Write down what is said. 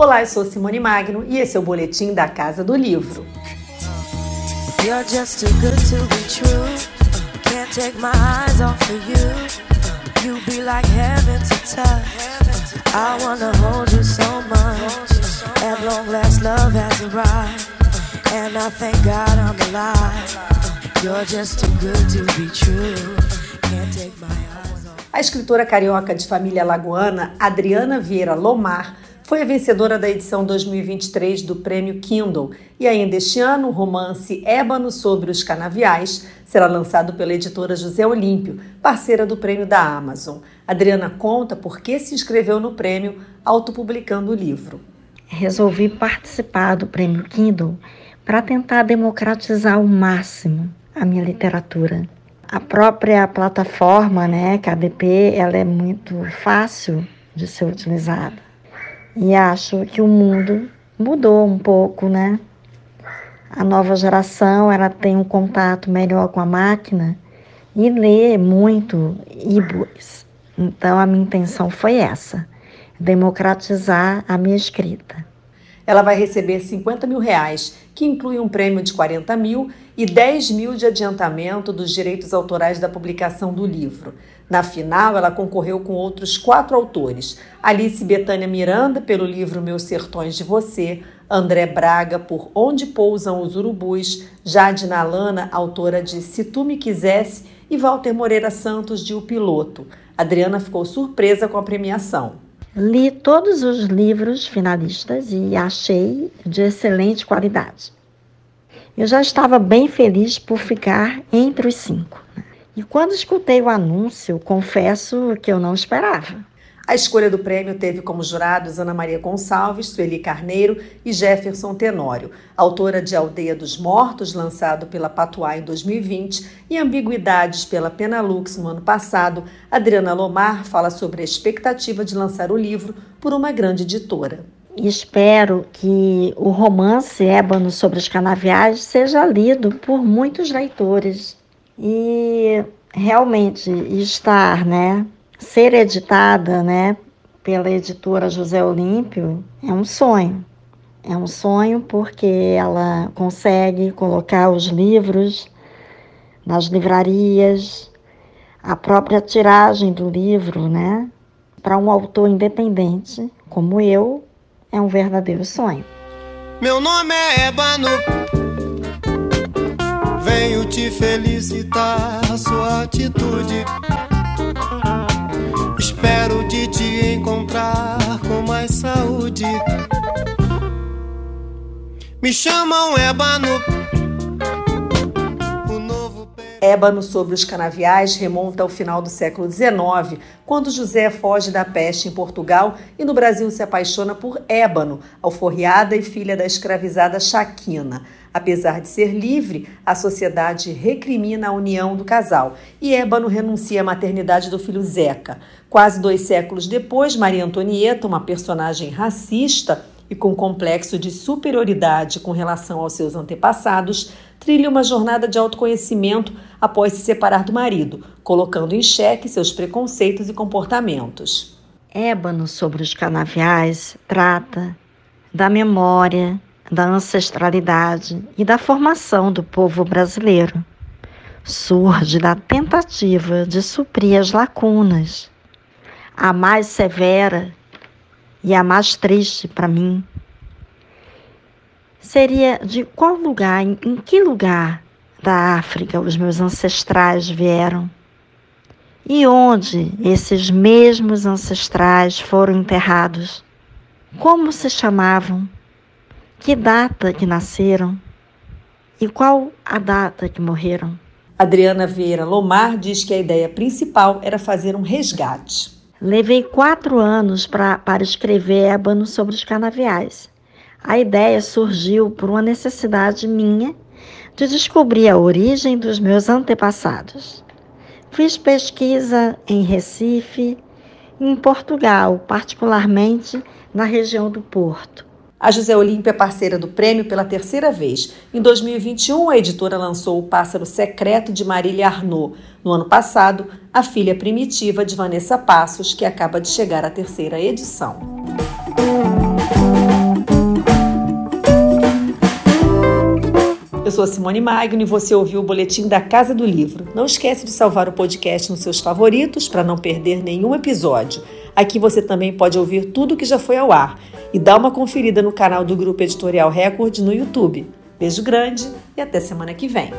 Olá, eu sou Simone Magno e esse é o boletim da Casa do Livro. A escritora carioca de família lagoana, Adriana Vieira Lomar, foi a vencedora da edição 2023 do Prêmio Kindle e ainda este ano o romance Ébano sobre os Canaviais será lançado pela editora José Olímpio, parceira do prêmio da Amazon. Adriana conta por que se inscreveu no prêmio autopublicando o livro. Resolvi participar do Prêmio Kindle para tentar democratizar ao máximo a minha literatura. A própria plataforma, né, KDP, ela é muito fácil de ser utilizada. E acho que o mundo mudou um pouco, né? A nova geração, ela tem um contato melhor com a máquina e lê muito e-books. Então a minha intenção foi essa, democratizar a minha escrita. Ela vai receber 50 mil reais, que inclui um prêmio de 40 mil e 10 mil de adiantamento dos direitos autorais da publicação do livro. Na final, ela concorreu com outros quatro autores: Alice Betânia Miranda, pelo livro Meus Sertões de Você, André Braga, por Onde Pousam os Urubus, Jade Nalana, autora de Se Tu Me Quisesse, e Walter Moreira Santos, de O Piloto. Adriana ficou surpresa com a premiação. Li todos os livros finalistas e achei de excelente qualidade. Eu já estava bem feliz por ficar entre os cinco. E quando escutei o anúncio, confesso que eu não esperava. A escolha do prêmio teve como jurados Ana Maria Gonçalves, Sueli Carneiro e Jefferson Tenório, autora de Aldeia dos Mortos, lançado pela Patuá em 2020, e Ambiguidades pela Penalux no ano passado. Adriana Lomar fala sobre a expectativa de lançar o livro por uma grande editora. Espero que o romance Ébano sobre os canaviais seja lido por muitos leitores e realmente estar, né, ser editada, né, pela editora José Olímpio é um sonho. É um sonho porque ela consegue colocar os livros nas livrarias, a própria tiragem do livro, né? Para um autor independente como eu, é um verdadeiro sonho. Meu nome é Ebano venho te felicitar sua atitude. Espero de te encontrar com mais saúde. Me chamam Ébano. Ébano sobre os canaviais remonta ao final do século XIX, quando José foge da peste em Portugal e no Brasil se apaixona por Ébano, alforriada e filha da escravizada Chaquina. Apesar de ser livre, a sociedade recrimina a união do casal e Ébano renuncia à maternidade do filho Zeca. Quase dois séculos depois, Maria Antonieta, uma personagem racista e com complexo de superioridade com relação aos seus antepassados, trilha uma jornada de autoconhecimento após se separar do marido, colocando em xeque seus preconceitos e comportamentos. Ébano sobre os canaviais trata da memória, da ancestralidade e da formação do povo brasileiro. Surge da tentativa de suprir as lacunas. A mais severa e a mais triste para mim seria de qual lugar, em, em que lugar da África os meus ancestrais vieram e onde esses mesmos ancestrais foram enterrados. Como se chamavam? que data que nasceram e qual a data que morreram. Adriana Vieira Lomar diz que a ideia principal era fazer um resgate. Levei quatro anos pra, para escrever ébano sobre os canaviais. A ideia surgiu por uma necessidade minha de descobrir a origem dos meus antepassados. Fiz pesquisa em Recife em Portugal, particularmente na região do Porto. A José Olímpia é parceira do prêmio pela terceira vez. Em 2021, a editora lançou O Pássaro Secreto de Marília Arnaud. No ano passado, a filha primitiva de Vanessa Passos, que acaba de chegar à terceira edição. Eu sou Simone Magno e você ouviu o boletim da Casa do Livro. Não esquece de salvar o podcast nos seus favoritos para não perder nenhum episódio. Aqui você também pode ouvir tudo que já foi ao ar e dá uma conferida no canal do Grupo Editorial Record no YouTube. Beijo grande e até semana que vem.